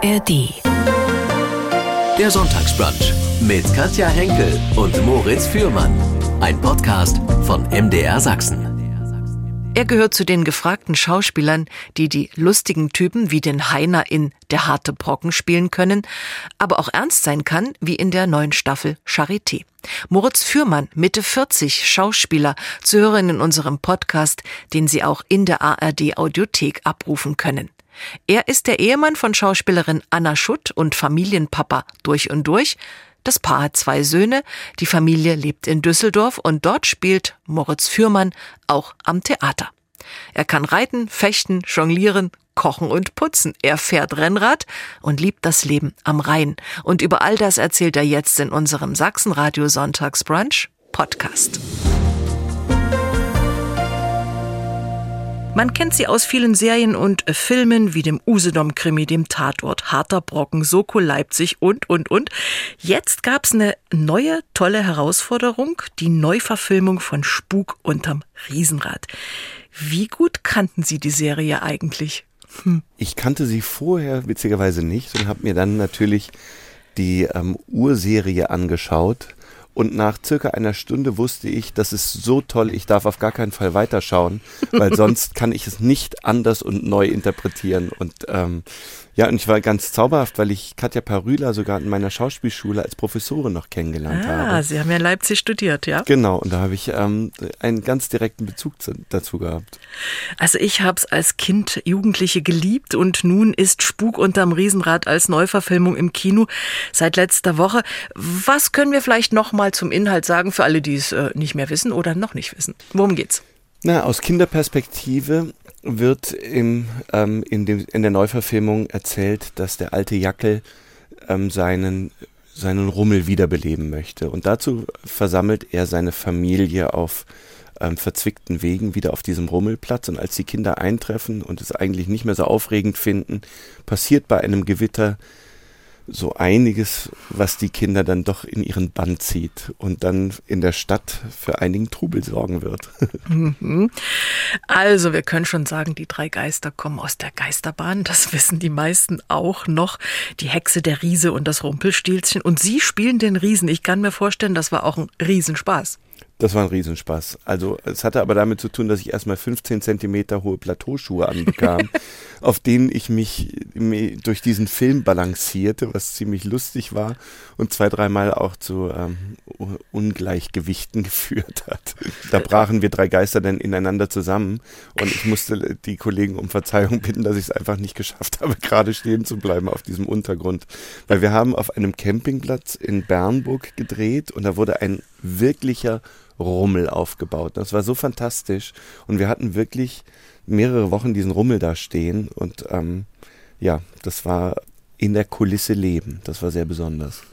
ARD. Der Sonntagsbrunch mit Katja Henkel und Moritz Fürmann. Ein Podcast von MDR Sachsen. Er gehört zu den gefragten Schauspielern, die die lustigen Typen wie den Heiner in Der harte Brocken spielen können, aber auch ernst sein kann, wie in der neuen Staffel Charité. Moritz Fürmann, Mitte 40, Schauspieler, zu hören in unserem Podcast, den Sie auch in der ARD Audiothek abrufen können. Er ist der Ehemann von Schauspielerin Anna Schutt und Familienpapa durch und durch. Das Paar hat zwei Söhne, die Familie lebt in Düsseldorf und dort spielt Moritz Fürmann auch am Theater. Er kann reiten, fechten, jonglieren, kochen und putzen. Er fährt Rennrad und liebt das Leben am Rhein. Und über all das erzählt er jetzt in unserem Sachsenradio Sonntagsbrunch Podcast. Man kennt sie aus vielen Serien und Filmen wie dem Usedom-Krimi, dem Tatort, Harter Brocken, Soko Leipzig und, und, und. Jetzt gab's eine neue, tolle Herausforderung, die Neuverfilmung von Spuk unterm Riesenrad. Wie gut kannten Sie die Serie eigentlich? Hm. Ich kannte sie vorher witzigerweise nicht und habe mir dann natürlich die ähm, Urserie angeschaut und nach circa einer Stunde wusste ich, das ist so toll, ich darf auf gar keinen Fall weiterschauen, weil sonst kann ich es nicht anders und neu interpretieren. Und ähm, ja, und ich war ganz zauberhaft, weil ich Katja Parüla sogar in meiner Schauspielschule als Professorin noch kennengelernt ah, habe. Ah, Sie haben ja in Leipzig studiert, ja? Genau, und da habe ich ähm, einen ganz direkten Bezug zu, dazu gehabt. Also ich habe es als Kind, Jugendliche geliebt und nun ist Spuk unterm Riesenrad als Neuverfilmung im Kino seit letzter Woche. Was können wir vielleicht noch mal zum Inhalt sagen für alle, die es äh, nicht mehr wissen oder noch nicht wissen? Worum geht's? Na, aus Kinderperspektive wird im, ähm, in, dem, in der Neuverfilmung erzählt, dass der alte Jackel ähm, seinen, seinen Rummel wiederbeleben möchte. Und dazu versammelt er seine Familie auf ähm, verzwickten Wegen wieder auf diesem Rummelplatz. Und als die Kinder eintreffen und es eigentlich nicht mehr so aufregend finden, passiert bei einem Gewitter so einiges, was die Kinder dann doch in ihren Bann zieht und dann in der Stadt für einigen Trubel sorgen wird. Mhm. Also, wir können schon sagen, die drei Geister kommen aus der Geisterbahn. Das wissen die meisten auch noch. Die Hexe, der Riese und das Rumpelstilzchen. Und Sie spielen den Riesen. Ich kann mir vorstellen, das war auch ein Riesenspaß. Das war ein Riesenspaß. Also es hatte aber damit zu tun, dass ich erstmal 15 Zentimeter hohe Plateauschuhe anbekam, auf denen ich mich durch diesen Film balancierte, was ziemlich lustig war und zwei, dreimal auch zu ähm, Ungleichgewichten geführt hat. Da brachen wir drei Geister dann ineinander zusammen und ich musste die Kollegen um Verzeihung bitten, dass ich es einfach nicht geschafft habe, gerade stehen zu bleiben auf diesem Untergrund. Weil wir haben auf einem Campingplatz in Bernburg gedreht und da wurde ein wirklicher Rummel aufgebaut. Das war so fantastisch und wir hatten wirklich mehrere Wochen diesen Rummel da stehen und ähm, ja, das war in der Kulisse leben. Das war sehr besonders.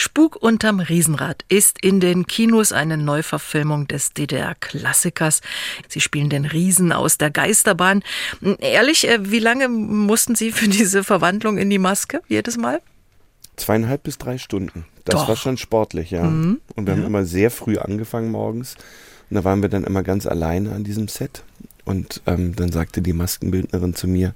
Spuk unterm Riesenrad ist in den Kinos eine Neuverfilmung des DDR-Klassikers. Sie spielen den Riesen aus der Geisterbahn. Ehrlich, äh, wie lange mussten Sie für diese Verwandlung in die Maske jedes Mal? Zweieinhalb bis drei Stunden. Das Doch. war schon sportlich, ja. Mhm. Und wir haben immer sehr früh angefangen morgens. Und da waren wir dann immer ganz alleine an diesem Set. Und ähm, dann sagte die Maskenbildnerin zu mir,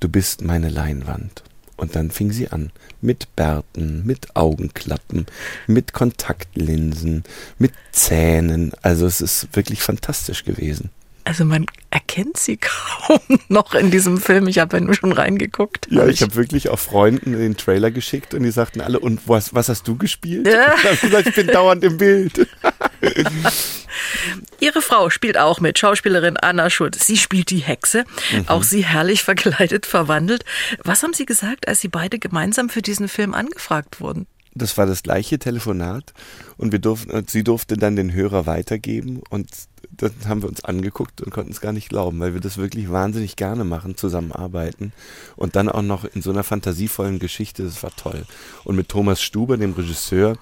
du bist meine Leinwand. Und dann fing sie an. Mit Bärten, mit Augenklappen, mit Kontaktlinsen, mit Zähnen. Also es ist wirklich fantastisch gewesen. Also man erkennt sie kaum noch in diesem Film. Ich habe ja nur schon reingeguckt. Ja, ich, ich habe wirklich auch Freunden den Trailer geschickt und die sagten alle, und was, was hast du gespielt? Ja. Ich gesagt, ich bin dauernd im Bild. Ihre Frau spielt auch mit, Schauspielerin Anna Schulz. Sie spielt die Hexe, mhm. auch sie herrlich verkleidet, verwandelt. Was haben Sie gesagt, als Sie beide gemeinsam für diesen Film angefragt wurden? Das war das gleiche Telefonat und wir durften, und sie durfte dann den Hörer weitergeben und dann haben wir uns angeguckt und konnten es gar nicht glauben, weil wir das wirklich wahnsinnig gerne machen, zusammenarbeiten und dann auch noch in so einer fantasievollen Geschichte, das war toll. Und mit Thomas Stuber, dem Regisseur,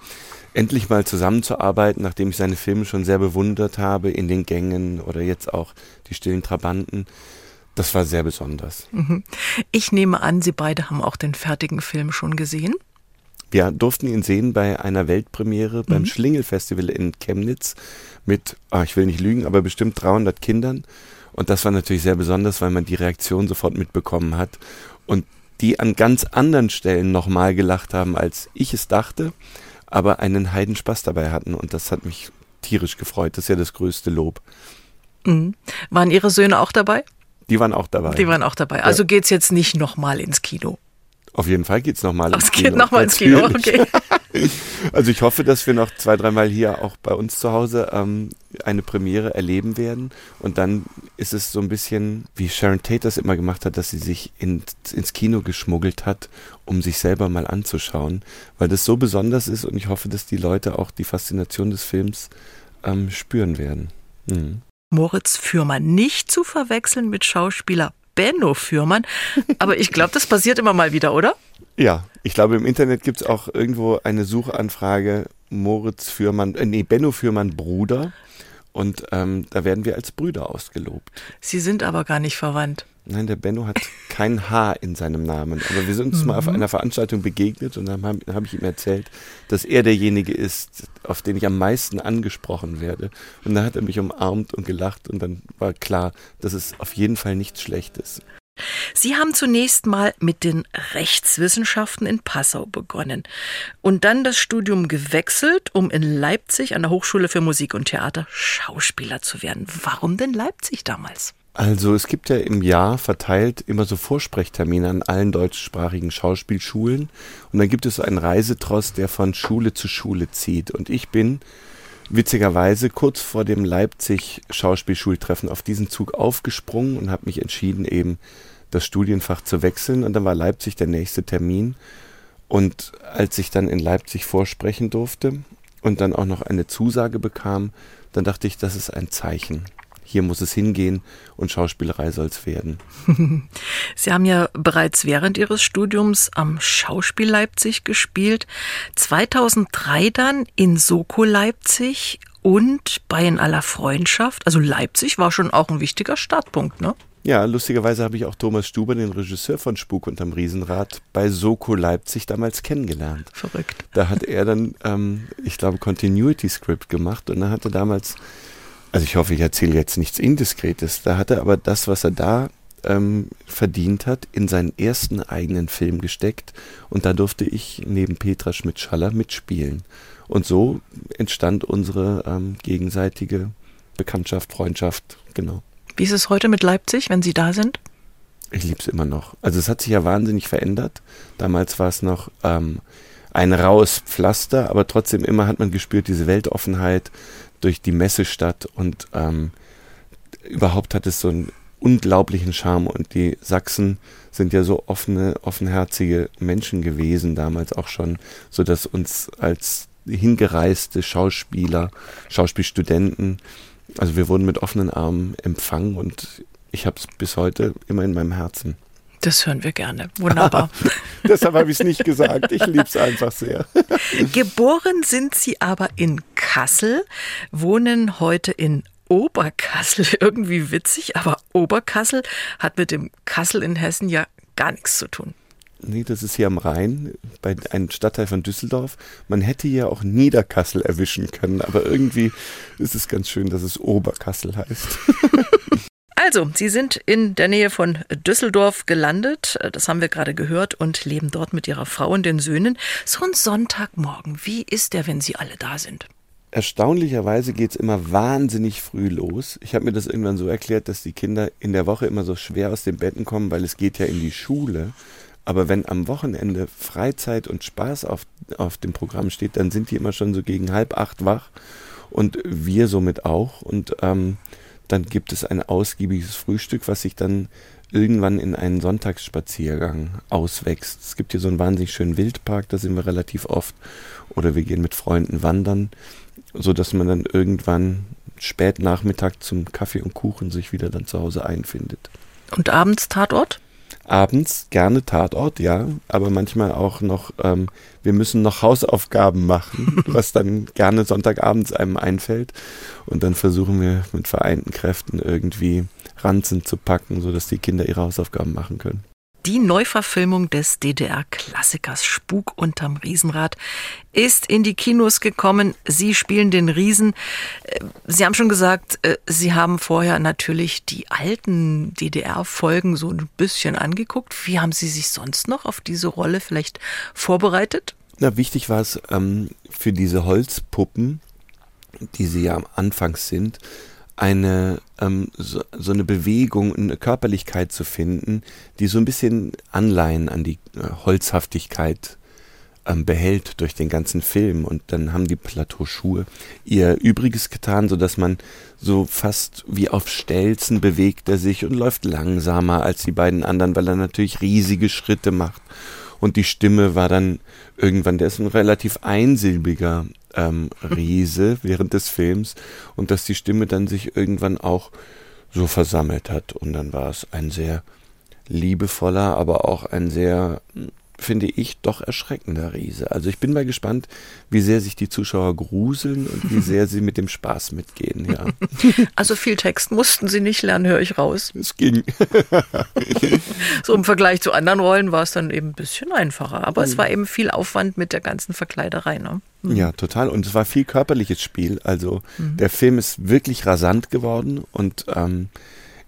endlich mal zusammenzuarbeiten, nachdem ich seine Filme schon sehr bewundert habe, in den Gängen oder jetzt auch die stillen Trabanten, das war sehr besonders. Mhm. Ich nehme an, Sie beide haben auch den fertigen Film schon gesehen. Wir durften ihn sehen bei einer Weltpremiere beim mhm. Schlingel-Festival in Chemnitz mit, ah, ich will nicht lügen, aber bestimmt 300 Kindern. Und das war natürlich sehr besonders, weil man die Reaktion sofort mitbekommen hat. Und die an ganz anderen Stellen nochmal gelacht haben, als ich es dachte, aber einen Heidenspaß dabei hatten. Und das hat mich tierisch gefreut. Das ist ja das größte Lob. Mhm. Waren Ihre Söhne auch dabei? Die waren auch dabei. Die waren auch dabei. Also ja. geht's jetzt nicht nochmal ins Kino. Auf jeden Fall geht's nochmal ins Kino. Es geht nochmal ins Kino, okay. also ich hoffe, dass wir noch zwei, dreimal hier auch bei uns zu Hause ähm, eine Premiere erleben werden. Und dann ist es so ein bisschen, wie Sharon Tate das immer gemacht hat, dass sie sich in, ins Kino geschmuggelt hat, um sich selber mal anzuschauen, weil das so besonders ist und ich hoffe, dass die Leute auch die Faszination des Films ähm, spüren werden. Mhm. Moritz Fürmann nicht zu verwechseln mit Schauspieler Benno Fürmann. Aber ich glaube, das passiert immer mal wieder, oder? Ja, ich glaube, im Internet gibt es auch irgendwo eine Suchanfrage Moritz Fürmann, äh, nee, Benno Fürmann Bruder. Und ähm, da werden wir als Brüder ausgelobt. Sie sind aber gar nicht verwandt. Nein, der Benno hat kein H in seinem Namen. Aber wir sind uns mhm. mal auf mhm. einer Veranstaltung begegnet und dann habe hab ich ihm erzählt, dass er derjenige ist, auf den ich am meisten angesprochen werde. Und dann hat er mich umarmt und gelacht und dann war klar, dass es auf jeden Fall nichts Schlechtes. Sie haben zunächst mal mit den Rechtswissenschaften in Passau begonnen und dann das Studium gewechselt, um in Leipzig an der Hochschule für Musik und Theater Schauspieler zu werden. Warum denn Leipzig damals? Also es gibt ja im Jahr verteilt immer so Vorsprechtermine an allen deutschsprachigen Schauspielschulen. Und dann gibt es einen Reisetrost, der von Schule zu Schule zieht. Und ich bin witzigerweise kurz vor dem Leipzig Schauspielschultreffen auf diesen Zug aufgesprungen und habe mich entschieden eben das Studienfach zu wechseln. Und dann war Leipzig der nächste Termin. Und als ich dann in Leipzig vorsprechen durfte und dann auch noch eine Zusage bekam, dann dachte ich, das ist ein Zeichen hier muss es hingehen und Schauspielerei soll es werden. Sie haben ja bereits während Ihres Studiums am Schauspiel Leipzig gespielt, 2003 dann in Soko Leipzig und bei In aller Freundschaft. Also Leipzig war schon auch ein wichtiger Startpunkt, ne? Ja, lustigerweise habe ich auch Thomas Stuber, den Regisseur von Spuk unterm Riesenrad, bei Soko Leipzig damals kennengelernt. Verrückt. Da hat er dann, ähm, ich glaube, Continuity Script gemacht und er hatte damals also ich hoffe, ich erzähle jetzt nichts Indiskretes. Da hat er aber das, was er da ähm, verdient hat, in seinen ersten eigenen Film gesteckt und da durfte ich neben Petra Schmidt-Schaller mitspielen. Und so entstand unsere ähm, gegenseitige Bekanntschaft, Freundschaft, genau. Wie ist es heute mit Leipzig, wenn Sie da sind? Ich liebe es immer noch. Also es hat sich ja wahnsinnig verändert. Damals war es noch ähm, ein raues Pflaster, aber trotzdem immer hat man gespürt, diese Weltoffenheit, durch die Messestadt und ähm, überhaupt hat es so einen unglaublichen Charme und die Sachsen sind ja so offene, offenherzige Menschen gewesen damals auch schon, so dass uns als hingereiste Schauspieler, Schauspielstudenten, also wir wurden mit offenen Armen empfangen und ich habe es bis heute immer in meinem Herzen. Das hören wir gerne. Wunderbar. Deshalb habe ich es nicht gesagt. Ich liebe es einfach sehr. Geboren sind Sie aber in Kassel, wohnen heute in Oberkassel. Irgendwie witzig, aber Oberkassel hat mit dem Kassel in Hessen ja gar nichts zu tun. Nee, das ist hier am Rhein, bei einem Stadtteil von Düsseldorf. Man hätte ja auch Niederkassel erwischen können, aber irgendwie ist es ganz schön, dass es Oberkassel heißt. Also, Sie sind in der Nähe von Düsseldorf gelandet, das haben wir gerade gehört, und leben dort mit Ihrer Frau und den Söhnen. So ein Sonntagmorgen, wie ist der, wenn Sie alle da sind? Erstaunlicherweise geht es immer wahnsinnig früh los. Ich habe mir das irgendwann so erklärt, dass die Kinder in der Woche immer so schwer aus den Betten kommen, weil es geht ja in die Schule. Aber wenn am Wochenende Freizeit und Spaß auf, auf dem Programm steht, dann sind die immer schon so gegen halb acht wach und wir somit auch. Und ähm, dann gibt es ein ausgiebiges Frühstück, was sich dann irgendwann in einen Sonntagsspaziergang auswächst. Es gibt hier so einen wahnsinnig schönen Wildpark, da sind wir relativ oft. Oder wir gehen mit Freunden wandern, so dass man dann irgendwann spät Nachmittag zum Kaffee und Kuchen sich wieder dann zu Hause einfindet. Und abends Tatort? Abends gerne Tatort, ja, aber manchmal auch noch, ähm, wir müssen noch Hausaufgaben machen, was dann gerne Sonntagabends einem einfällt. Und dann versuchen wir mit vereinten Kräften irgendwie Ranzen zu packen, sodass die Kinder ihre Hausaufgaben machen können. Die Neuverfilmung des DDR-Klassikers Spuk unterm Riesenrad ist in die Kinos gekommen. Sie spielen den Riesen. Äh, Sie haben schon gesagt, äh, Sie haben vorher natürlich die alten DDR-Folgen so ein bisschen angeguckt. Wie haben Sie sich sonst noch auf diese Rolle vielleicht vorbereitet? Na, wichtig war es ähm, für diese Holzpuppen, die sie ja am Anfang sind, eine ähm, so, so, eine Bewegung, eine Körperlichkeit zu finden, die so ein bisschen Anleihen an die äh, Holzhaftigkeit ähm, behält durch den ganzen Film. Und dann haben die Plateauschuhe ihr Übriges getan, so dass man so fast wie auf Stelzen bewegt er sich und läuft langsamer als die beiden anderen, weil er natürlich riesige Schritte macht. Und die Stimme war dann irgendwann, der ist ein relativ einsilbiger ähm, Riese während des Films und dass die Stimme dann sich irgendwann auch so versammelt hat. Und dann war es ein sehr liebevoller, aber auch ein sehr finde ich, doch erschreckender Riese. Also ich bin mal gespannt, wie sehr sich die Zuschauer gruseln und wie sehr sie mit dem Spaß mitgehen, ja. Also viel Text mussten sie nicht lernen, höre ich raus. Es ging. so im Vergleich zu anderen Rollen war es dann eben ein bisschen einfacher. Aber es mhm. war eben viel Aufwand mit der ganzen Verkleiderei, ne? Mhm. Ja, total. Und es war viel körperliches Spiel. Also mhm. der Film ist wirklich rasant geworden und ähm,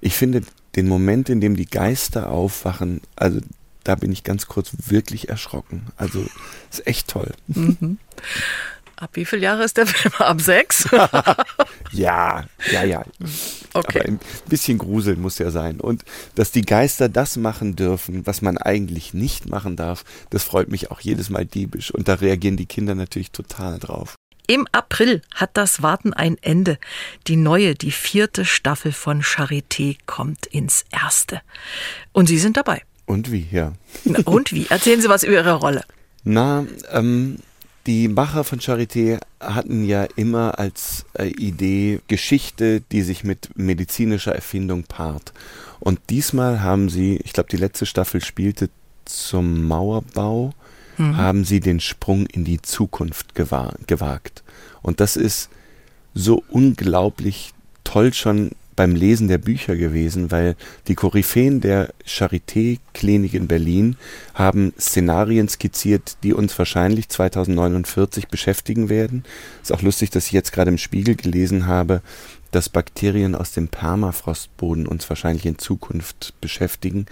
ich finde den Moment, in dem die Geister aufwachen, also da bin ich ganz kurz wirklich erschrocken. Also ist echt toll. Mhm. Ab wie viele Jahre ist der Film? Ab sechs? ja, ja, ja. Okay. Aber ein bisschen Gruseln muss ja sein. Und dass die Geister das machen dürfen, was man eigentlich nicht machen darf, das freut mich auch jedes Mal diebisch. Und da reagieren die Kinder natürlich total drauf. Im April hat das Warten ein Ende. Die neue, die vierte Staffel von Charité kommt ins erste. Und Sie sind dabei. Und wie, ja. Und wie? Erzählen Sie was über Ihre Rolle. Na, ähm, die Macher von Charité hatten ja immer als äh, Idee Geschichte, die sich mit medizinischer Erfindung paart. Und diesmal haben sie, ich glaube, die letzte Staffel spielte zum Mauerbau, mhm. haben sie den Sprung in die Zukunft gewagt. Und das ist so unglaublich toll schon beim Lesen der Bücher gewesen, weil die Koryphäen der Charité-Klinik in Berlin haben Szenarien skizziert, die uns wahrscheinlich 2049 beschäftigen werden. Ist auch lustig, dass ich jetzt gerade im Spiegel gelesen habe, dass Bakterien aus dem Permafrostboden uns wahrscheinlich in Zukunft beschäftigen.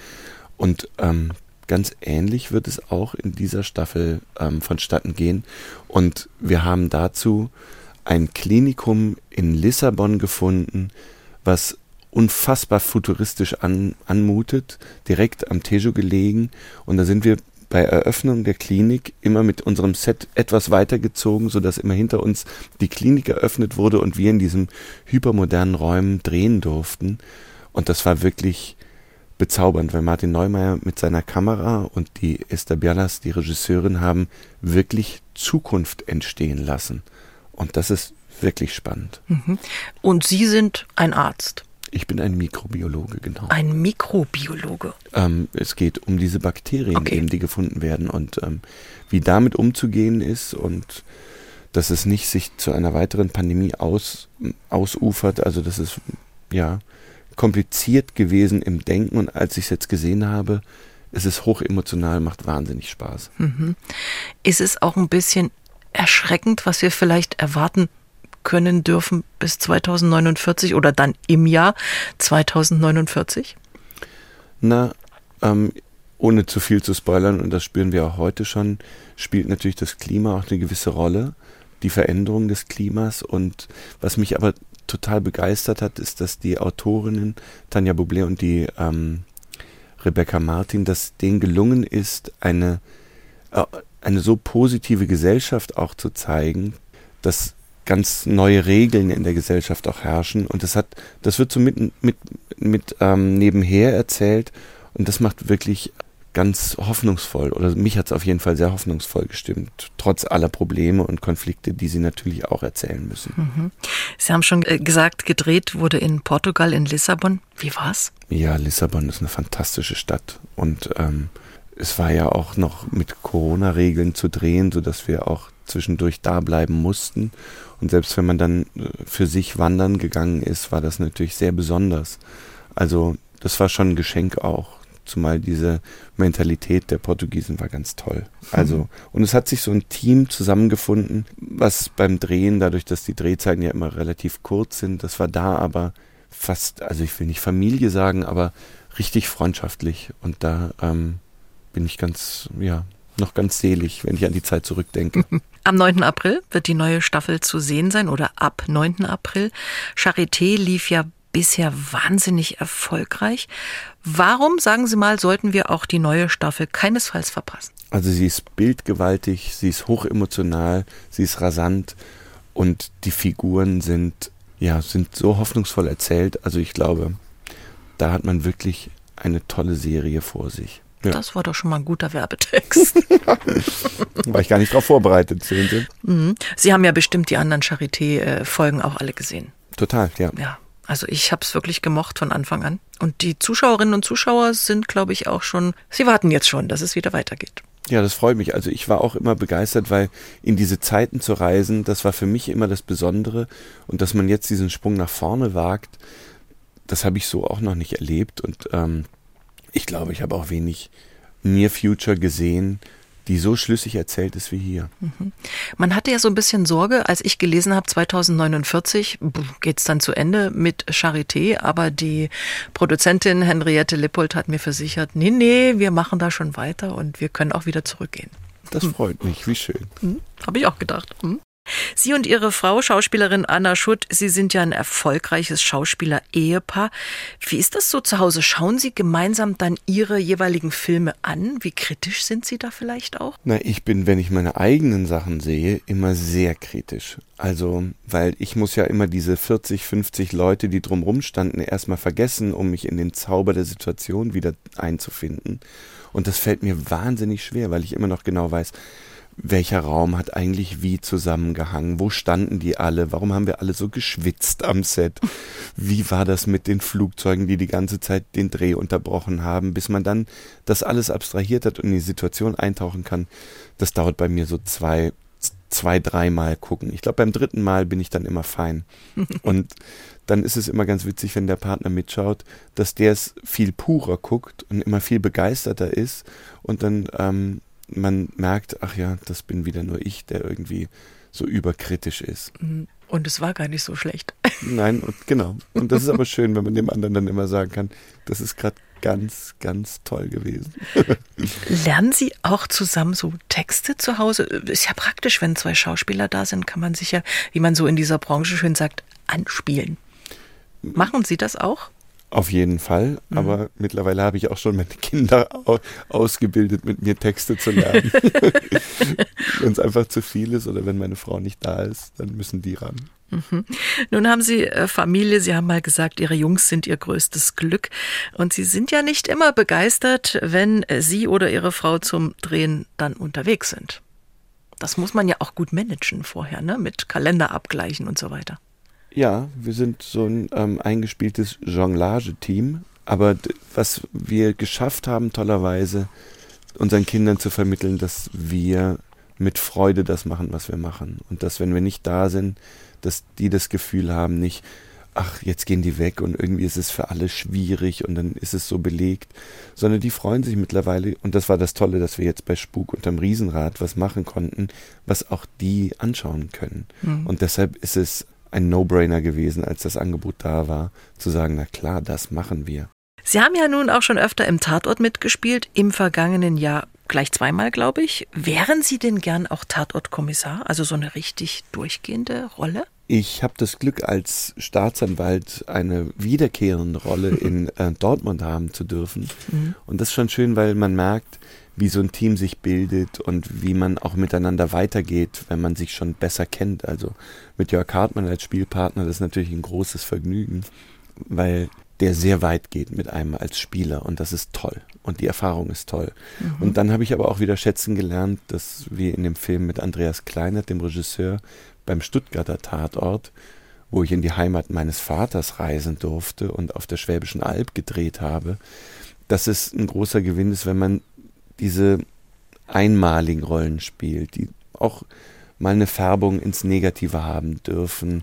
Und ähm, ganz ähnlich wird es auch in dieser Staffel ähm, vonstatten gehen. Und wir haben dazu ein Klinikum in Lissabon gefunden, was unfassbar futuristisch an, anmutet, direkt am Tejo gelegen. Und da sind wir bei Eröffnung der Klinik immer mit unserem Set etwas weitergezogen, sodass immer hinter uns die Klinik eröffnet wurde und wir in diesen hypermodernen Räumen drehen durften. Und das war wirklich bezaubernd, weil Martin Neumeier mit seiner Kamera und die Esther Bialas, die Regisseurin, haben wirklich Zukunft entstehen lassen. Und das ist wirklich spannend. Mhm. Und Sie sind ein Arzt? Ich bin ein Mikrobiologe, genau. Ein Mikrobiologe? Ähm, es geht um diese Bakterien, okay. eben, die gefunden werden und ähm, wie damit umzugehen ist und dass es nicht sich zu einer weiteren Pandemie aus, ausufert. Also das ist ja kompliziert gewesen im Denken und als ich es jetzt gesehen habe, es ist hochemotional, macht wahnsinnig Spaß. Mhm. Ist es auch ein bisschen erschreckend, was wir vielleicht erwarten können dürfen bis 2049 oder dann im Jahr 2049? Na, ähm, ohne zu viel zu spoilern, und das spüren wir auch heute schon, spielt natürlich das Klima auch eine gewisse Rolle, die Veränderung des Klimas. Und was mich aber total begeistert hat, ist, dass die Autorinnen Tanja Bublé und die ähm, Rebecca Martin, dass denen gelungen ist, eine, äh, eine so positive Gesellschaft auch zu zeigen, dass ganz neue Regeln in der Gesellschaft auch herrschen. Und das hat, das wird so mit, mit, mit ähm, nebenher erzählt und das macht wirklich ganz hoffnungsvoll oder mich hat es auf jeden Fall sehr hoffnungsvoll gestimmt, trotz aller Probleme und Konflikte, die sie natürlich auch erzählen müssen. Mhm. Sie haben schon äh, gesagt, gedreht wurde in Portugal, in Lissabon. Wie war's? Ja, Lissabon ist eine fantastische Stadt und ähm, es war ja auch noch mit Corona-Regeln zu drehen, sodass wir auch zwischendurch da bleiben mussten. Und selbst wenn man dann äh, für sich wandern gegangen ist, war das natürlich sehr besonders. Also das war schon ein Geschenk auch, zumal diese Mentalität der Portugiesen war ganz toll. Also, mhm. und es hat sich so ein Team zusammengefunden, was beim Drehen, dadurch, dass die Drehzeiten ja immer relativ kurz sind, das war da aber fast, also ich will nicht Familie sagen, aber richtig freundschaftlich. Und da ähm, bin ich ganz, ja, noch ganz selig, wenn ich an die Zeit zurückdenke. Am 9. April wird die neue Staffel zu sehen sein oder ab 9. April. Charité lief ja bisher wahnsinnig erfolgreich. Warum, sagen Sie mal, sollten wir auch die neue Staffel keinesfalls verpassen? Also sie ist bildgewaltig, sie ist hochemotional, sie ist rasant und die Figuren sind ja sind so hoffnungsvoll erzählt. Also ich glaube, da hat man wirklich eine tolle Serie vor sich. Ja. Das war doch schon mal ein guter Werbetext. war ich gar nicht darauf vorbereitet, sehen Sie. Mhm. Sie haben ja bestimmt die anderen Charité-Folgen auch alle gesehen. Total, ja. Ja, also ich habe es wirklich gemocht von Anfang an. Und die Zuschauerinnen und Zuschauer sind, glaube ich, auch schon, sie warten jetzt schon, dass es wieder weitergeht. Ja, das freut mich. Also ich war auch immer begeistert, weil in diese Zeiten zu reisen, das war für mich immer das Besondere. Und dass man jetzt diesen Sprung nach vorne wagt, das habe ich so auch noch nicht erlebt. Und ähm, ich glaube, ich habe auch wenig Near Future gesehen, die so schlüssig erzählt ist wie hier. Mhm. Man hatte ja so ein bisschen Sorge, als ich gelesen habe, 2049 geht es dann zu Ende mit Charité, aber die Produzentin Henriette Lippold hat mir versichert, nee, nee, wir machen da schon weiter und wir können auch wieder zurückgehen. Das freut mich, wie schön. Mhm. Habe ich auch gedacht. Mhm. Sie und Ihre Frau, Schauspielerin Anna Schutt, Sie sind ja ein erfolgreiches Schauspieler-Ehepaar. Wie ist das so zu Hause? Schauen Sie gemeinsam dann Ihre jeweiligen Filme an? Wie kritisch sind Sie da vielleicht auch? Na, ich bin, wenn ich meine eigenen Sachen sehe, immer sehr kritisch. Also, weil ich muss ja immer diese 40, 50 Leute, die drumrum standen, erstmal vergessen, um mich in den Zauber der Situation wieder einzufinden. Und das fällt mir wahnsinnig schwer, weil ich immer noch genau weiß, welcher Raum hat eigentlich wie zusammengehangen? Wo standen die alle? Warum haben wir alle so geschwitzt am Set? Wie war das mit den Flugzeugen, die die ganze Zeit den Dreh unterbrochen haben, bis man dann das alles abstrahiert hat und in die Situation eintauchen kann? Das dauert bei mir so zwei, zwei, dreimal gucken. Ich glaube, beim dritten Mal bin ich dann immer fein. Und dann ist es immer ganz witzig, wenn der Partner mitschaut, dass der es viel purer guckt und immer viel begeisterter ist und dann ähm, man merkt, ach ja, das bin wieder nur ich, der irgendwie so überkritisch ist. Mhm. Und es war gar nicht so schlecht. Nein, und genau. Und das ist aber schön, wenn man dem anderen dann immer sagen kann, das ist gerade ganz, ganz toll gewesen. Lernen Sie auch zusammen so Texte zu Hause? Ist ja praktisch, wenn zwei Schauspieler da sind, kann man sich ja, wie man so in dieser Branche schön sagt, anspielen. Machen Sie das auch? Auf jeden Fall, mhm. aber mittlerweile habe ich auch schon meine Kinder ausgebildet, mit mir Texte zu lernen. wenn es einfach zu viel ist oder wenn meine Frau nicht da ist, dann müssen die ran. Mhm. Nun haben Sie äh, Familie, Sie haben mal gesagt, Ihre Jungs sind Ihr größtes Glück. Und Sie sind ja nicht immer begeistert, wenn Sie oder Ihre Frau zum Drehen dann unterwegs sind. Das muss man ja auch gut managen vorher, ne? mit Kalenderabgleichen und so weiter. Ja, wir sind so ein ähm, eingespieltes Jonglage-Team. Aber was wir geschafft haben, tollerweise, unseren Kindern zu vermitteln, dass wir mit Freude das machen, was wir machen. Und dass, wenn wir nicht da sind, dass die das Gefühl haben, nicht, ach, jetzt gehen die weg und irgendwie ist es für alle schwierig und dann ist es so belegt, sondern die freuen sich mittlerweile. Und das war das Tolle, dass wir jetzt bei Spuk unterm Riesenrad was machen konnten, was auch die anschauen können. Mhm. Und deshalb ist es ein No-Brainer gewesen, als das Angebot da war, zu sagen, na klar, das machen wir. Sie haben ja nun auch schon öfter im Tatort mitgespielt, im vergangenen Jahr gleich zweimal, glaube ich. Wären Sie denn gern auch Tatortkommissar, also so eine richtig durchgehende Rolle? Ich habe das Glück, als Staatsanwalt eine wiederkehrende Rolle in äh, Dortmund haben zu dürfen. Mhm. Und das ist schon schön, weil man merkt, wie so ein Team sich bildet und wie man auch miteinander weitergeht, wenn man sich schon besser kennt. Also mit Jörg Hartmann als Spielpartner, das ist natürlich ein großes Vergnügen, weil der sehr weit geht mit einem als Spieler und das ist toll und die Erfahrung ist toll. Mhm. Und dann habe ich aber auch wieder schätzen gelernt, dass wir in dem Film mit Andreas Kleinert, dem Regisseur, beim Stuttgarter Tatort, wo ich in die Heimat meines Vaters reisen durfte und auf der Schwäbischen Alb gedreht habe, dass es ein großer Gewinn ist, wenn man diese einmaligen Rollen spielt, die auch mal eine Färbung ins Negative haben dürfen.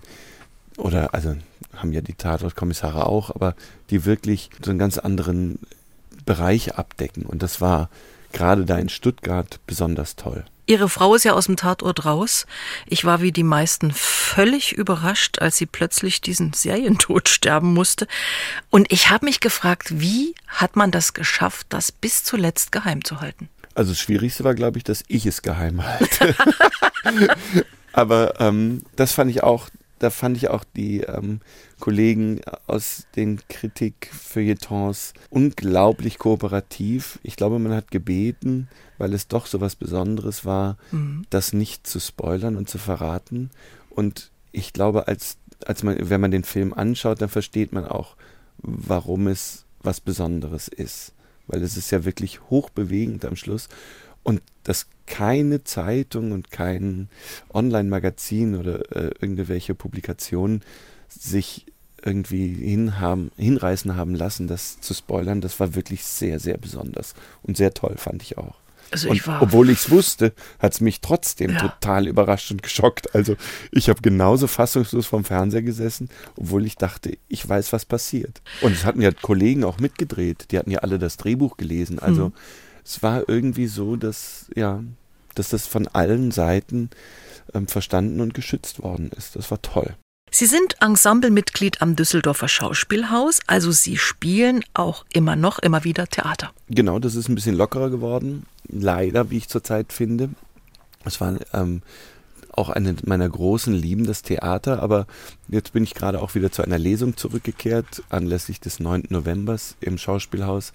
Oder, also haben ja die Tatortkommissare auch, aber die wirklich so einen ganz anderen Bereiche abdecken. Und das war gerade da in Stuttgart besonders toll. Ihre Frau ist ja aus dem Tatort raus. Ich war wie die meisten völlig überrascht, als sie plötzlich diesen Serientod sterben musste. Und ich habe mich gefragt, wie hat man das geschafft, das bis zuletzt geheim zu halten? Also das Schwierigste war, glaube ich, dass ich es geheim halte. Aber ähm, das fand ich auch, da fand ich auch die ähm, Kollegen aus den Kritikfeuilletons unglaublich kooperativ. Ich glaube, man hat gebeten, weil es doch so was Besonderes war, mhm. das nicht zu spoilern und zu verraten. Und ich glaube, als, als man, wenn man den Film anschaut, dann versteht man auch, warum es was Besonderes ist. Weil es ist ja wirklich hochbewegend am Schluss. Und dass keine Zeitung und kein Online-Magazin oder äh, irgendwelche Publikationen sich irgendwie hinhaben, hinreißen haben lassen, das zu spoilern, das war wirklich sehr, sehr besonders und sehr toll, fand ich auch. Also ich war, obwohl ich es wusste, hat es mich trotzdem ja. total überrascht und geschockt. Also ich habe genauso fassungslos vom Fernseher gesessen, obwohl ich dachte, ich weiß, was passiert. Und es hatten ja Kollegen auch mitgedreht, die hatten ja alle das Drehbuch gelesen. Also hm. es war irgendwie so, dass, ja, dass das von allen Seiten ähm, verstanden und geschützt worden ist. Das war toll. Sie sind Ensemblemitglied am Düsseldorfer Schauspielhaus, also Sie spielen auch immer noch, immer wieder Theater. Genau, das ist ein bisschen lockerer geworden. Leider, wie ich zurzeit finde. Es war ähm, auch eine meiner großen Lieben, das Theater, aber jetzt bin ich gerade auch wieder zu einer Lesung zurückgekehrt, anlässlich des 9. Novembers im Schauspielhaus.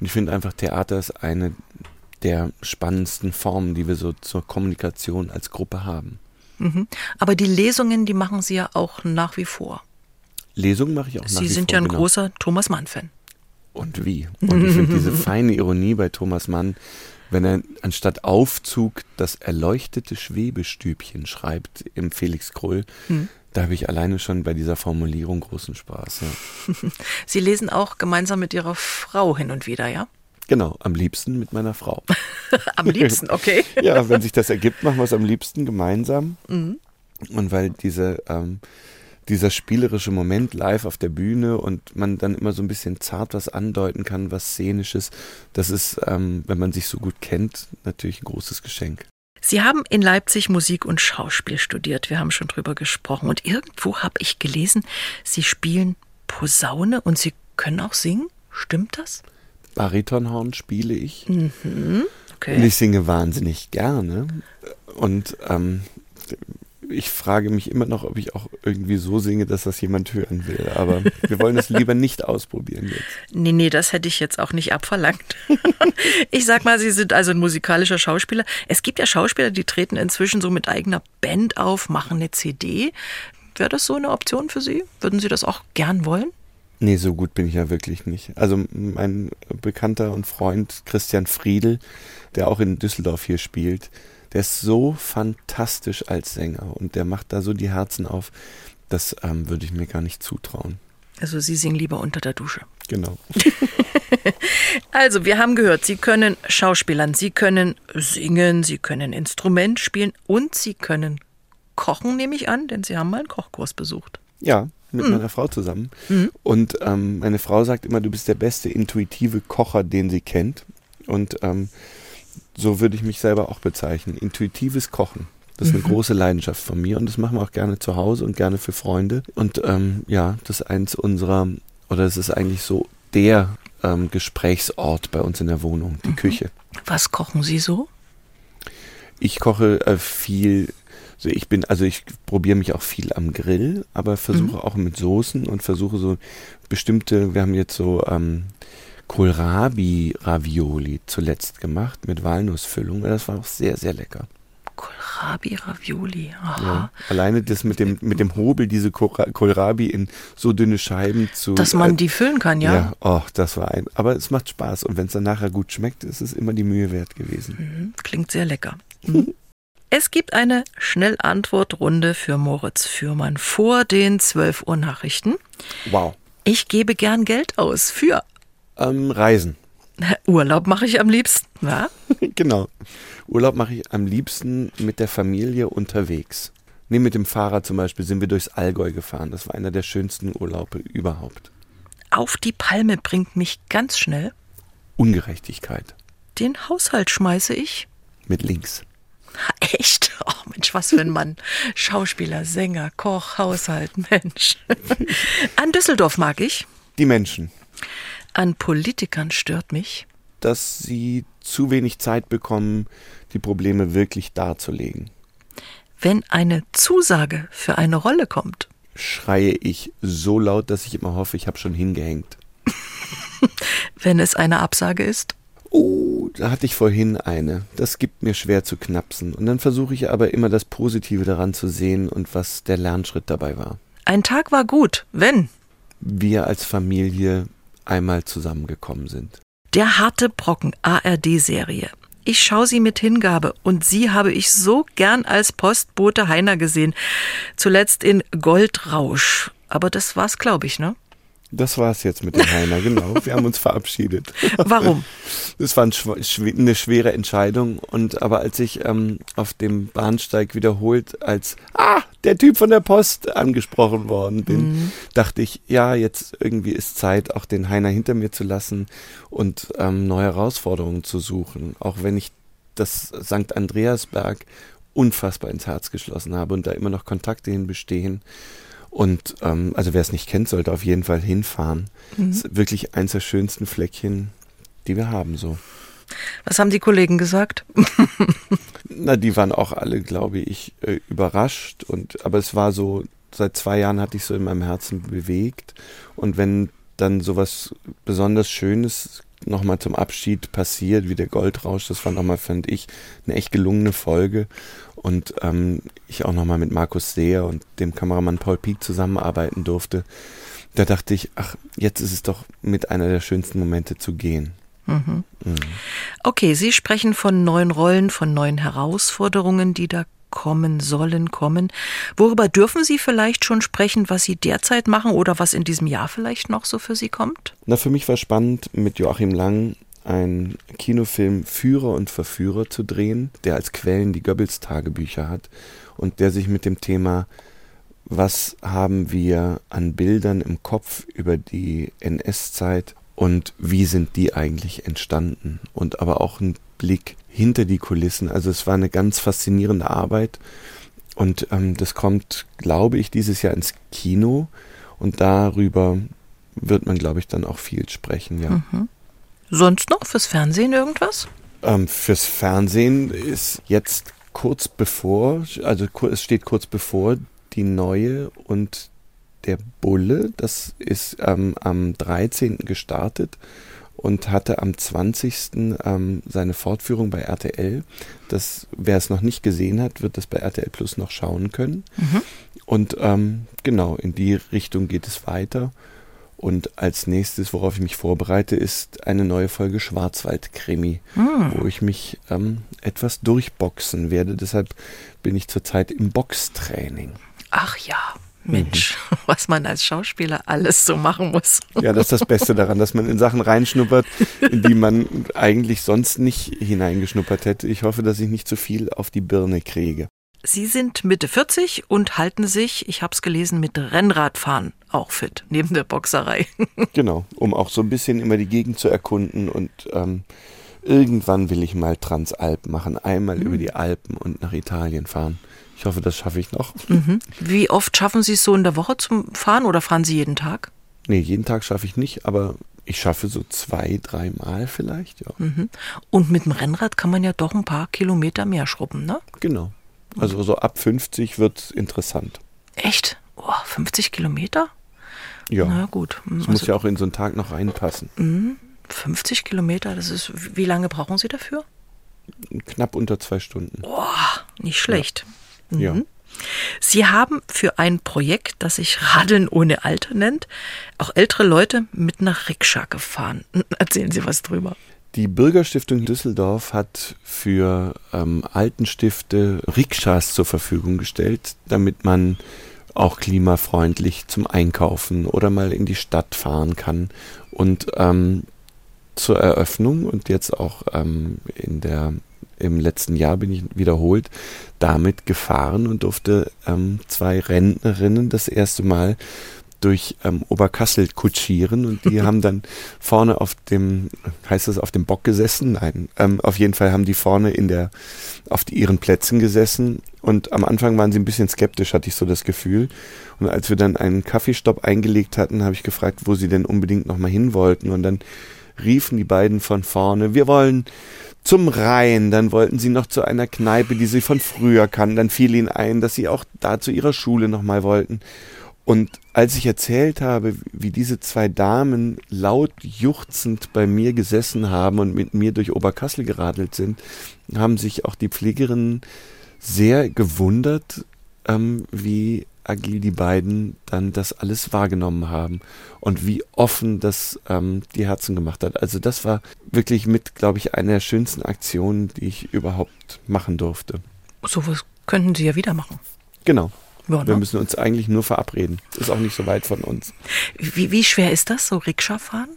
Und ich finde einfach, Theater ist eine der spannendsten Formen, die wir so zur Kommunikation als Gruppe haben. Mhm. Aber die Lesungen, die machen Sie ja auch nach wie vor. Lesungen mache ich auch Sie nach wie vor. Sie sind ja ein genau. großer Thomas Mann-Fan. Und wie? Und ich finde diese feine Ironie bei Thomas Mann, wenn er anstatt Aufzug das erleuchtete Schwebestübchen schreibt im Felix Krull, hm. da habe ich alleine schon bei dieser Formulierung großen Spaß. Ja. Sie lesen auch gemeinsam mit Ihrer Frau hin und wieder, ja? Genau, am liebsten mit meiner Frau. am liebsten, okay. ja, wenn sich das ergibt, machen wir es am liebsten gemeinsam. Mhm. Und weil diese, ähm, dieser spielerische Moment live auf der Bühne und man dann immer so ein bisschen zart was andeuten kann, was szenisches, das ist, ähm, wenn man sich so gut kennt, natürlich ein großes Geschenk. Sie haben in Leipzig Musik und Schauspiel studiert. Wir haben schon drüber gesprochen. Und irgendwo habe ich gelesen, Sie spielen Posaune und Sie können auch singen. Stimmt das? Baritonhorn spiele ich. Mhm. Okay. Und ich singe wahnsinnig gerne. Und ähm, ich frage mich immer noch, ob ich auch irgendwie so singe, dass das jemand hören will. Aber wir wollen das lieber nicht ausprobieren jetzt. Nee, nee, das hätte ich jetzt auch nicht abverlangt. ich sag mal, Sie sind also ein musikalischer Schauspieler. Es gibt ja Schauspieler, die treten inzwischen so mit eigener Band auf, machen eine CD. Wäre das so eine Option für Sie? Würden Sie das auch gern wollen? Nee, so gut bin ich ja wirklich nicht. Also mein Bekannter und Freund Christian Friedel, der auch in Düsseldorf hier spielt, der ist so fantastisch als Sänger und der macht da so die Herzen auf. Das ähm, würde ich mir gar nicht zutrauen. Also Sie singen lieber unter der Dusche. Genau. also, wir haben gehört, Sie können Schauspielern, Sie können singen, Sie können Instrument spielen und Sie können kochen, nehme ich an, denn Sie haben mal einen Kochkurs besucht. Ja, mit mhm. meiner Frau zusammen. Mhm. Und ähm, meine Frau sagt immer, du bist der beste intuitive Kocher, den sie kennt. Und ähm, so würde ich mich selber auch bezeichnen. Intuitives Kochen. Das ist eine mhm. große Leidenschaft von mir und das machen wir auch gerne zu Hause und gerne für Freunde. Und ähm, ja, das ist eins unserer, oder es ist eigentlich so der ähm, Gesprächsort bei uns in der Wohnung, die mhm. Küche. Was kochen Sie so? Ich koche äh, viel also ich bin, also ich probiere mich auch viel am Grill, aber versuche mhm. auch mit Soßen und versuche so bestimmte, wir haben jetzt so ähm, Kohlrabi-Ravioli zuletzt gemacht mit Walnussfüllung. Das war auch sehr, sehr lecker. Kohlrabi-Ravioli. Ja, alleine das mit dem, mit dem Hobel, diese Kohlrabi in so dünne Scheiben zu. Dass man äh, die füllen kann, ja? Ja, oh, das war ein. Aber es macht Spaß und wenn es dann nachher gut schmeckt, ist es immer die Mühe wert gewesen. Mhm, klingt sehr lecker. Mhm. Es gibt eine Schnellantwortrunde für Moritz Fürmann vor den 12 Uhr Nachrichten. Wow. Ich gebe gern Geld aus für ähm, Reisen. Urlaub mache ich am liebsten, ja? genau. Urlaub mache ich am liebsten mit der Familie unterwegs. Nee, mit dem Fahrrad zum Beispiel sind wir durchs Allgäu gefahren. Das war einer der schönsten Urlaube überhaupt. Auf die Palme bringt mich ganz schnell. Ungerechtigkeit. Den Haushalt schmeiße ich. Mit links. Echt? Oh Mensch, was für ein Mann. Schauspieler, Sänger, Koch, Haushalt, Mensch. An Düsseldorf mag ich. Die Menschen. An Politikern stört mich. Dass sie zu wenig Zeit bekommen, die Probleme wirklich darzulegen. Wenn eine Zusage für eine Rolle kommt. Schreie ich so laut, dass ich immer hoffe, ich habe schon hingehängt. Wenn es eine Absage ist. Oh, da hatte ich vorhin eine. Das gibt mir schwer zu knapsen. Und dann versuche ich aber immer das Positive daran zu sehen und was der Lernschritt dabei war. Ein Tag war gut, wenn wir als Familie einmal zusammengekommen sind. Der harte Brocken ARD-Serie. Ich schaue sie mit Hingabe und sie habe ich so gern als Postbote Heiner gesehen. Zuletzt in Goldrausch. Aber das war's, glaube ich, ne? Das war's jetzt mit dem Heiner, genau. Wir haben uns verabschiedet. Warum? Das war ein, eine schwere Entscheidung. Und aber als ich ähm, auf dem Bahnsteig wiederholt als Ah, der Typ von der Post angesprochen worden bin, mhm. dachte ich, ja, jetzt irgendwie ist Zeit, auch den Heiner hinter mir zu lassen und ähm, neue Herausforderungen zu suchen. Auch wenn ich das St. Andreasberg unfassbar ins Herz geschlossen habe und da immer noch Kontakte hin bestehen und ähm, also wer es nicht kennt, sollte auf jeden Fall hinfahren. Mhm. Das ist wirklich eins der schönsten Fleckchen, die wir haben so. Was haben die Kollegen gesagt? Na, die waren auch alle, glaube ich, äh, überrascht. Und aber es war so, seit zwei Jahren hatte ich so in meinem Herzen bewegt. Und wenn dann sowas besonders Schönes nochmal zum Abschied passiert, wie der Goldrausch. Das war nochmal, fand ich, eine echt gelungene Folge. Und ähm, ich auch nochmal mit Markus Seher und dem Kameramann Paul Pieck zusammenarbeiten durfte. Da dachte ich, ach, jetzt ist es doch mit einer der schönsten Momente zu gehen. Mhm. Mhm. Okay, Sie sprechen von neuen Rollen, von neuen Herausforderungen, die da kommen sollen, kommen. Worüber dürfen Sie vielleicht schon sprechen, was Sie derzeit machen oder was in diesem Jahr vielleicht noch so für Sie kommt? Na, für mich war spannend, mit Joachim Lang einen Kinofilm Führer und Verführer zu drehen, der als Quellen die Goebbels-Tagebücher hat und der sich mit dem Thema was haben wir an Bildern im Kopf über die NS-Zeit und wie sind die eigentlich entstanden und aber auch ein Blick hinter die Kulissen. Also es war eine ganz faszinierende Arbeit und ähm, das kommt, glaube ich, dieses Jahr ins Kino und darüber wird man, glaube ich, dann auch viel sprechen, ja. Mhm. Sonst noch fürs Fernsehen irgendwas? Ähm, fürs Fernsehen ist jetzt kurz bevor, also es steht kurz bevor die neue und der Bulle, das ist ähm, am 13. gestartet und hatte am 20. Ähm, seine Fortführung bei RTL. Das, wer es noch nicht gesehen hat, wird das bei RTL Plus noch schauen können. Mhm. Und ähm, genau, in die Richtung geht es weiter. Und als nächstes, worauf ich mich vorbereite, ist eine neue Folge Schwarzwald-Krimi, mhm. wo ich mich ähm, etwas durchboxen werde. Deshalb bin ich zurzeit im Boxtraining. Ach ja, Mensch, mhm. was man als Schauspieler alles so machen muss. Ja, das ist das Beste daran, dass man in Sachen reinschnuppert, in die man eigentlich sonst nicht hineingeschnuppert hätte. Ich hoffe, dass ich nicht zu viel auf die Birne kriege. Sie sind Mitte 40 und halten sich, ich habe es gelesen, mit Rennradfahren auch fit, neben der Boxerei. genau, um auch so ein bisschen immer die Gegend zu erkunden und ähm, irgendwann will ich mal Transalp machen, einmal mhm. über die Alpen und nach Italien fahren. Ich hoffe, das schaffe ich noch. Mhm. Wie oft schaffen Sie es so in der Woche zum Fahren oder fahren Sie jeden Tag? Nee, jeden Tag schaffe ich nicht, aber ich schaffe so zwei, dreimal vielleicht, ja. Mhm. Und mit dem Rennrad kann man ja doch ein paar Kilometer mehr schrubben, ne? Genau. Also so ab 50 wird es interessant. Echt? Oh, 50 Kilometer? Ja. Na gut. Das also, muss ja auch in so einen Tag noch reinpassen. 50 mhm. Kilometer, das ist, wie lange brauchen Sie dafür? Knapp unter zwei Stunden. Boah, nicht schlecht. Ja. Mhm. Ja. Sie haben für ein Projekt, das sich Radeln ohne Alter nennt, auch ältere Leute mit einer Rikscha gefahren. Erzählen Sie was drüber. Die Bürgerstiftung Düsseldorf hat für ähm, Altenstifte Rikschas zur Verfügung gestellt, damit man auch klimafreundlich zum Einkaufen oder mal in die Stadt fahren kann. Und ähm, zur Eröffnung und jetzt auch ähm, in der im letzten Jahr bin ich wiederholt damit gefahren und durfte ähm, zwei Rentnerinnen das erste Mal durch ähm, Oberkassel kutschieren und die haben dann vorne auf dem, heißt das auf dem Bock gesessen? Nein, ähm, auf jeden Fall haben die vorne in der, auf die, ihren Plätzen gesessen und am Anfang waren sie ein bisschen skeptisch, hatte ich so das Gefühl. Und als wir dann einen Kaffeestopp eingelegt hatten, habe ich gefragt, wo sie denn unbedingt nochmal hin wollten und dann riefen die beiden von vorne, wir wollen zum Rhein, dann wollten sie noch zu einer Kneipe, die sie von früher kannten, dann fiel ihnen ein, dass sie auch da zu ihrer Schule nochmal wollten. Und als ich erzählt habe, wie diese zwei Damen laut juchzend bei mir gesessen haben und mit mir durch Oberkassel geradelt sind, haben sich auch die Pflegerinnen sehr gewundert, ähm, wie agil die beiden dann das alles wahrgenommen haben und wie offen das ähm, die Herzen gemacht hat. Also das war wirklich mit, glaube ich, einer der schönsten Aktionen, die ich überhaupt machen durfte. Sowas könnten Sie ja wieder machen. Genau. Ja, Wir ne? müssen uns eigentlich nur verabreden. Ist auch nicht so weit von uns. Wie, wie schwer ist das, so Rikscha fahren?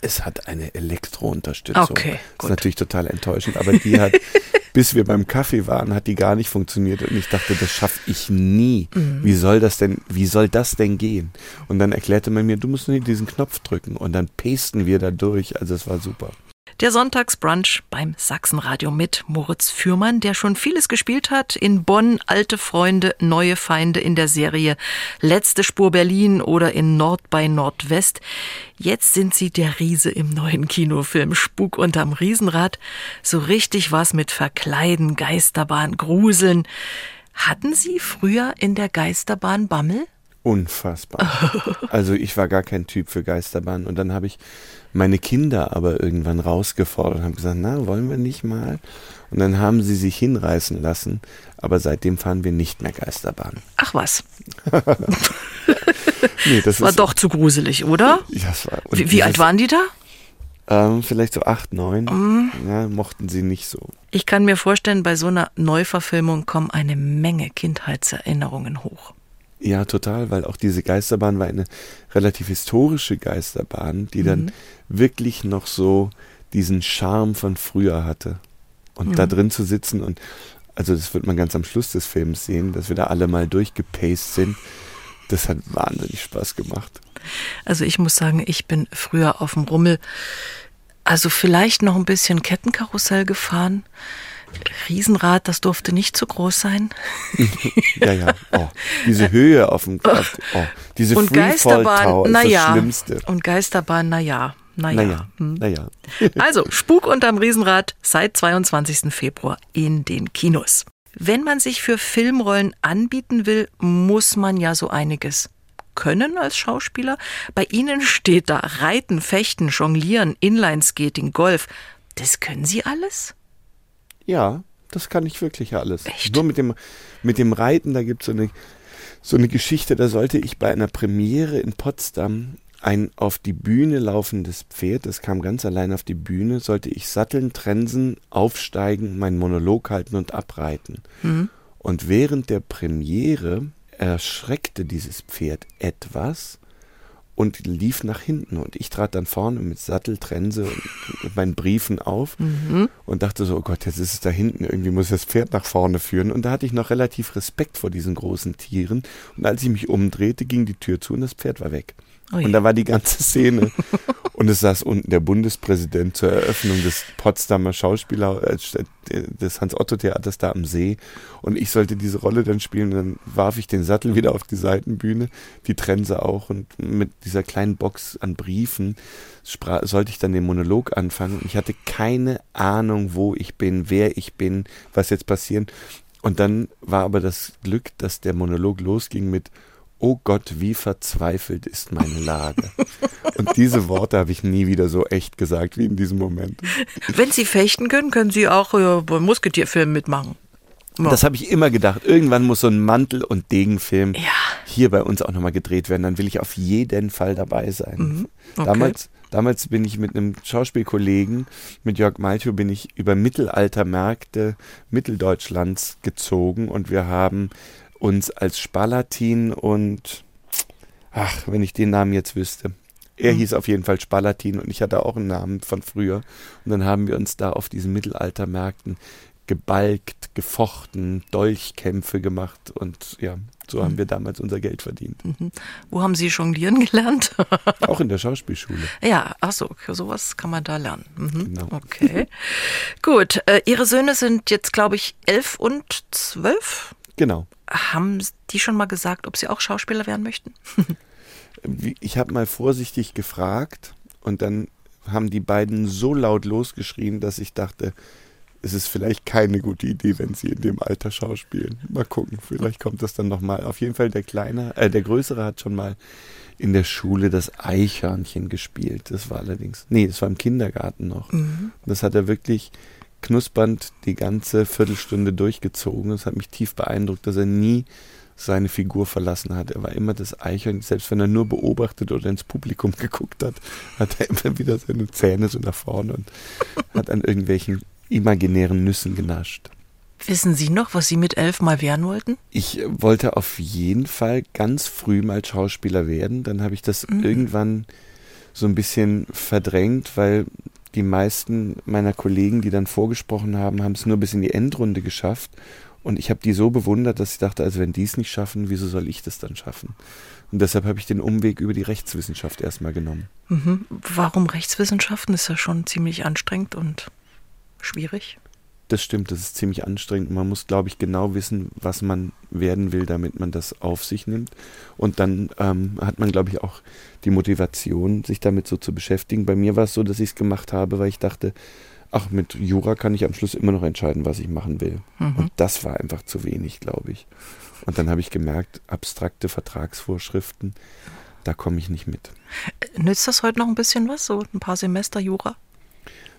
Es hat eine Elektrounterstützung. Okay, Das gut. ist natürlich total enttäuschend, aber die hat, bis wir beim Kaffee waren, hat die gar nicht funktioniert und ich dachte, das schaffe ich nie. Mhm. Wie soll das denn, wie soll das denn gehen? Und dann erklärte man mir, du musst nur diesen Knopf drücken und dann pasten wir da durch. Also es war super. Der Sonntagsbrunch beim Sachsenradio mit Moritz Fürmann, der schon vieles gespielt hat. In Bonn alte Freunde, neue Feinde in der Serie Letzte Spur Berlin oder in Nord bei Nordwest. Jetzt sind sie der Riese im neuen Kinofilm Spuk unterm Riesenrad. So richtig was mit Verkleiden, Geisterbahn, Gruseln. Hatten Sie früher in der Geisterbahn Bammel? Unfassbar. Also ich war gar kein Typ für Geisterbahn und dann habe ich meine Kinder aber irgendwann rausgefordert und haben gesagt, na, wollen wir nicht mal? Und dann haben sie sich hinreißen lassen, aber seitdem fahren wir nicht mehr Geisterbahn. Ach was, Nee, das war doch zu gruselig, oder? Ja, das war, Wie, wie alt waren die da? Ähm, vielleicht so acht, neun. Mhm. Ja, mochten sie nicht so. Ich kann mir vorstellen, bei so einer Neuverfilmung kommen eine Menge Kindheitserinnerungen hoch. Ja, total, weil auch diese Geisterbahn war eine relativ historische Geisterbahn, die dann wirklich noch so diesen Charme von früher hatte. Und da drin zu sitzen und, also das wird man ganz am Schluss des Films sehen, dass wir da alle mal durchgepaced sind. Das hat wahnsinnig Spaß gemacht. Also ich muss sagen, ich bin früher auf dem Rummel, also vielleicht noch ein bisschen Kettenkarussell gefahren. Riesenrad, das durfte nicht zu groß sein. Ja, ja. Oh, diese Höhe auf dem, auf, oh, diese Und Freefall Tower ist naja. das Schlimmste. Und Geisterbahn, naja. Naja. Naja, Hm. naja. Also, Spuk unterm Riesenrad seit 22. Februar in den Kinos. Wenn man sich für Filmrollen anbieten will, muss man ja so einiges können als Schauspieler. Bei Ihnen steht da Reiten, Fechten, Jonglieren, Inlineskating, Golf. Das können Sie alles? Ja, das kann ich wirklich alles. Echt? Nur mit dem, mit dem Reiten, da gibt es so eine, so eine Geschichte, da sollte ich bei einer Premiere in Potsdam ein auf die Bühne laufendes Pferd, das kam ganz allein auf die Bühne, sollte ich satteln, trensen, aufsteigen, meinen Monolog halten und abreiten. Und während der Premiere erschreckte dieses Pferd etwas und lief nach hinten. Und ich trat dann vorne mit Sattel, Trense und mit meinen Briefen auf und dachte so, oh Gott, jetzt ist es da hinten, irgendwie muss das Pferd nach vorne führen. Und da hatte ich noch relativ Respekt vor diesen großen Tieren. Und als ich mich umdrehte, ging die Tür zu und das Pferd war weg. Oh und da war die ganze Szene. und es saß unten der Bundespräsident zur Eröffnung des Potsdamer Schauspieler, äh, des Hans-Otto-Theaters da am See. Und ich sollte diese Rolle dann spielen. Und dann warf ich den Sattel wieder auf die Seitenbühne, die Trense auch. Und mit dieser kleinen Box an Briefen spra- sollte ich dann den Monolog anfangen. Ich hatte keine Ahnung, wo ich bin, wer ich bin, was jetzt passieren. Und dann war aber das Glück, dass der Monolog losging mit Oh Gott, wie verzweifelt ist meine Lage. Und diese Worte habe ich nie wieder so echt gesagt wie in diesem Moment. Wenn Sie fechten können, können Sie auch äh, beim Musketierfilm mitmachen. Ja. Das habe ich immer gedacht. Irgendwann muss so ein Mantel- und Degenfilm Ja. hier bei uns auch nochmal gedreht werden. Dann will ich auf jeden Fall dabei sein. Mhm. okay. Damals, damals bin ich mit einem Schauspielkollegen, mit Jörg Malchow, bin ich über Mittelaltermärkte Mitteldeutschlands gezogen und wir haben uns als Spalatin und ach, wenn ich den Namen jetzt wüsste. Er hieß auf jeden Fall Spalatin und ich hatte auch einen Namen von früher. Und dann haben wir uns da auf diesen Mittelaltermärkten gebalgt, gefochten, Dolchkämpfe gemacht und ja, so haben wir damals unser Geld verdient. Mhm. Wo haben Sie jonglieren gelernt? Auch in der Schauspielschule. Ja, ach so, sowas kann man da lernen. Mhm. Genau. Okay. Gut, äh, Ihre Söhne sind jetzt, glaube ich, elf und zwölf. Genau. Haben die schon mal gesagt, ob sie auch Schauspieler werden möchten? ich habe mal vorsichtig gefragt und dann haben die beiden so laut losgeschrien, dass ich dachte, es ist vielleicht keine gute Idee, wenn sie in dem Alter schauspielen. Mal gucken, vielleicht kommt das dann nochmal. Auf jeden Fall der kleine, äh, der größere hat schon mal in der Schule das Eichhörnchen gespielt. Das war allerdings, nee, das war im Kindergarten noch. Mhm. Das hat er wirklich knuspernd die ganze Viertelstunde durchgezogen. Das hat mich tief beeindruckt, dass er nie seine Figur verlassen hat. Er war immer das Eichhörnchen, selbst wenn er nur beobachtet oder ins Publikum geguckt hat, hat er immer wieder seine Zähne so nach vorne und hat an irgendwelchen imaginären Nüssen genascht. Wissen Sie noch, was Sie mit elf mal werden wollten? Ich wollte auf jeden Fall ganz früh mal Schauspieler werden. Dann habe ich das mhm. irgendwann so ein bisschen verdrängt, weil die meisten meiner Kollegen, die dann vorgesprochen haben, haben es nur bis in die Endrunde geschafft. Und ich habe die so bewundert, dass ich dachte, also wenn die es nicht schaffen, wieso soll ich das dann schaffen? Und deshalb habe ich den Umweg über die Rechtswissenschaft erstmal genommen. Mhm. Warum Rechtswissenschaften? Ist ja schon ziemlich anstrengend und schwierig. Das stimmt, das ist ziemlich anstrengend. Man muss, glaube ich, genau wissen, was man werden will, damit man das auf sich nimmt. Und dann ähm, hat man, glaube ich, auch die Motivation, sich damit so zu beschäftigen. Bei mir war es so, dass ich es gemacht habe, weil ich dachte, ach, mit Jura kann ich am Schluss immer noch entscheiden, was ich machen will. Mhm. Und das war einfach zu wenig, glaube ich. Und dann habe ich gemerkt, abstrakte Vertragsvorschriften, da komme ich nicht mit. Nützt das heute noch ein bisschen was, so ein paar Semester Jura?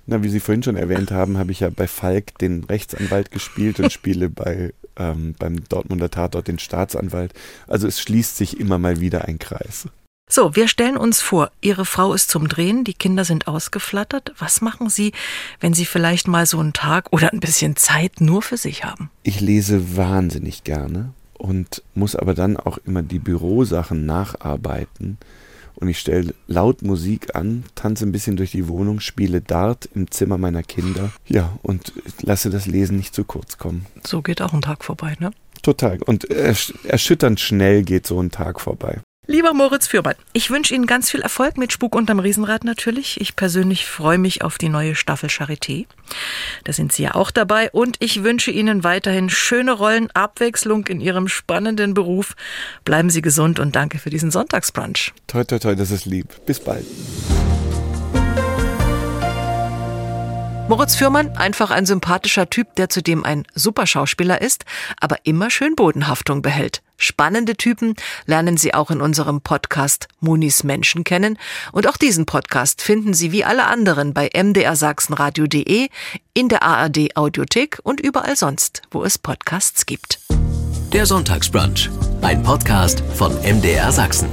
Na, wie Sie vorhin schon erwähnt haben, habe ich ja bei Falk den Rechtsanwalt gespielt und spiele bei ähm, beim Dortmunder Tatort den Staatsanwalt. Also es schließt sich immer mal wieder ein Kreis. So, wir stellen uns vor, Ihre Frau ist zum Drehen, die Kinder sind ausgeflattert. Was machen Sie, wenn Sie vielleicht mal so einen Tag oder ein bisschen Zeit nur für sich haben? Ich lese wahnsinnig gerne und muss aber dann auch immer die Bürosachen nacharbeiten und ich stelle laut Musik an, tanze ein bisschen durch die Wohnung, spiele Dart im Zimmer meiner Kinder. Ja, und lasse das Lesen nicht zu kurz kommen. So geht auch ein Tag vorbei, ne? Total. Und erschütternd schnell geht so ein Tag vorbei. Lieber Moritz Fürmann, ich wünsche Ihnen ganz viel Erfolg mit Spuk unterm Riesenrad natürlich. Ich persönlich freue mich auf die neue Staffel Charité. Da sind Sie ja auch dabei und ich wünsche Ihnen weiterhin schöne Rollen, Abwechslung in Ihrem spannenden Beruf. Bleiben Sie gesund und danke für diesen Sonntagsbrunch. Toi, toi, toi, das ist lieb. Bis bald. Moritz Fürmann, einfach ein sympathischer Typ, der zudem ein Superschauspieler ist, aber immer schön Bodenhaftung behält. Spannende Typen lernen Sie auch in unserem Podcast Munis Menschen kennen. Und auch diesen Podcast finden Sie wie alle anderen bei mdrsachsenradio.de, in der ARD Audiothek und überall sonst, wo es Podcasts gibt. Der Sonntagsbrunch, ein Podcast von MDR Sachsen.